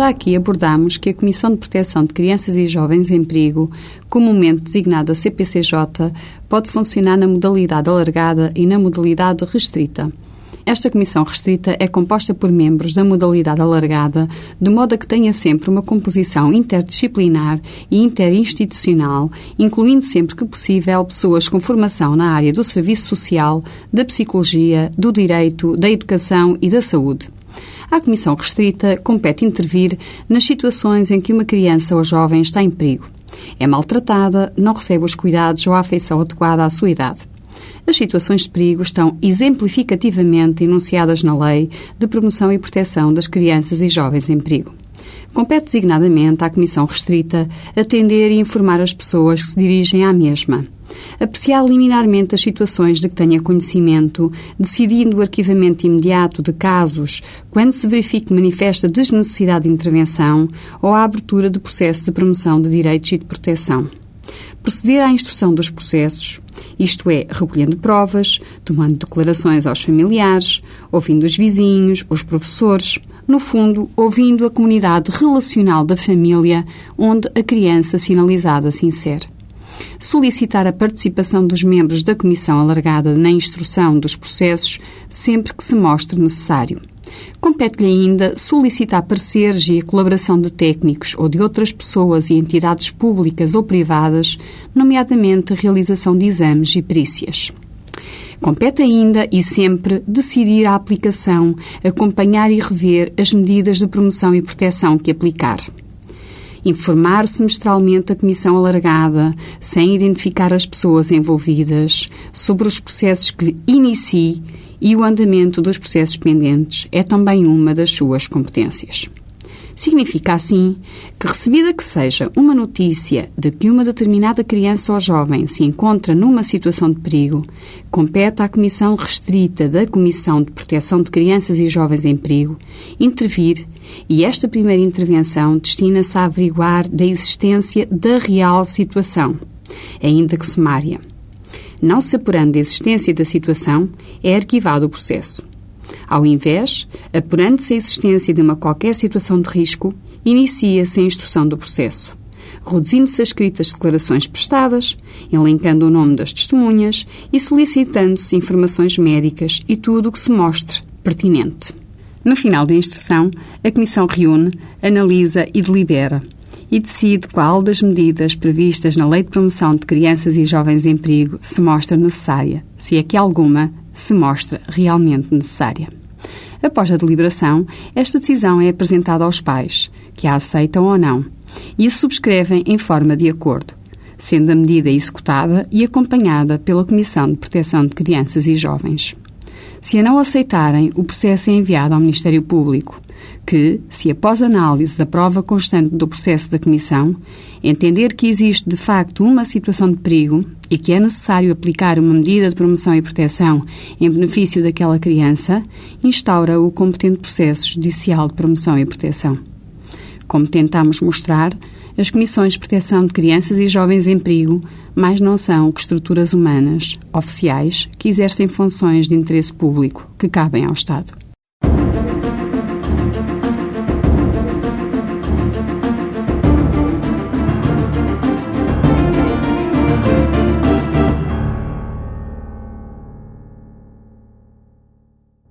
Já aqui abordamos que a Comissão de Proteção de Crianças e Jovens em Perigo, comumente designada CPCJ, pode funcionar na modalidade alargada e na modalidade restrita. Esta comissão restrita é composta por membros da modalidade alargada, de modo a que tenha sempre uma composição interdisciplinar e interinstitucional, incluindo sempre que possível pessoas com formação na área do serviço social, da psicologia, do direito, da educação e da saúde. À comissão restrita compete intervir nas situações em que uma criança ou jovem está em perigo. É maltratada, não recebe os cuidados ou a afeição adequada à sua idade. As situações de perigo estão exemplificativamente enunciadas na Lei de Promoção e Proteção das Crianças e Jovens em Perigo. Compete designadamente à Comissão Restrita atender e informar as pessoas que se dirigem à mesma. Apreciar liminarmente as situações de que tenha conhecimento, decidindo o arquivamento imediato de casos quando se verifique manifesta desnecessidade de intervenção ou a abertura de processo de promoção de direitos e de proteção proceder à instrução dos processos, isto é, recolhendo provas, tomando declarações aos familiares, ouvindo os vizinhos, os professores, no fundo, ouvindo a comunidade relacional da família onde a criança sinalizada se insere. Solicitar a participação dos membros da comissão alargada na instrução dos processos sempre que se mostre necessário. Compete-lhe ainda solicitar pareceres e a colaboração de técnicos ou de outras pessoas e entidades públicas ou privadas, nomeadamente a realização de exames e perícias. Compete ainda e sempre decidir a aplicação, acompanhar e rever as medidas de promoção e proteção que aplicar. Informar semestralmente a comissão alargada, sem identificar as pessoas envolvidas, sobre os processos que inicie e o andamento dos processos pendentes é também uma das suas competências. Significa, assim, que, recebida que seja uma notícia de que uma determinada criança ou jovem se encontra numa situação de perigo, compete à Comissão Restrita da Comissão de Proteção de Crianças e Jovens em Perigo intervir e esta primeira intervenção destina-se a averiguar da existência da real situação, ainda que sumária não se apurando a existência da situação, é arquivado o processo. Ao invés, apurando-se a existência de uma qualquer situação de risco, inicia-se a instrução do processo, reduzindo-se as escritas declarações prestadas, elencando o nome das testemunhas e solicitando-se informações médicas e tudo o que se mostre pertinente. No final da instrução, a Comissão reúne, analisa e delibera e decide qual das medidas previstas na Lei de Promoção de Crianças e Jovens em Perigo se mostra necessária, se é que alguma se mostra realmente necessária. Após a deliberação, esta decisão é apresentada aos pais, que a aceitam ou não, e a subscrevem em forma de acordo, sendo a medida executada e acompanhada pela Comissão de Proteção de Crianças e Jovens. Se a não aceitarem, o processo é enviado ao Ministério Público, que, se após análise da prova constante do processo da Comissão, entender que existe de facto uma situação de perigo e que é necessário aplicar uma medida de promoção e proteção em benefício daquela criança, instaura o competente processo judicial de promoção e proteção. Como tentamos mostrar, as comissões de proteção de crianças e jovens em perigo mais não são que estruturas humanas, oficiais, que exercem funções de interesse público que cabem ao Estado.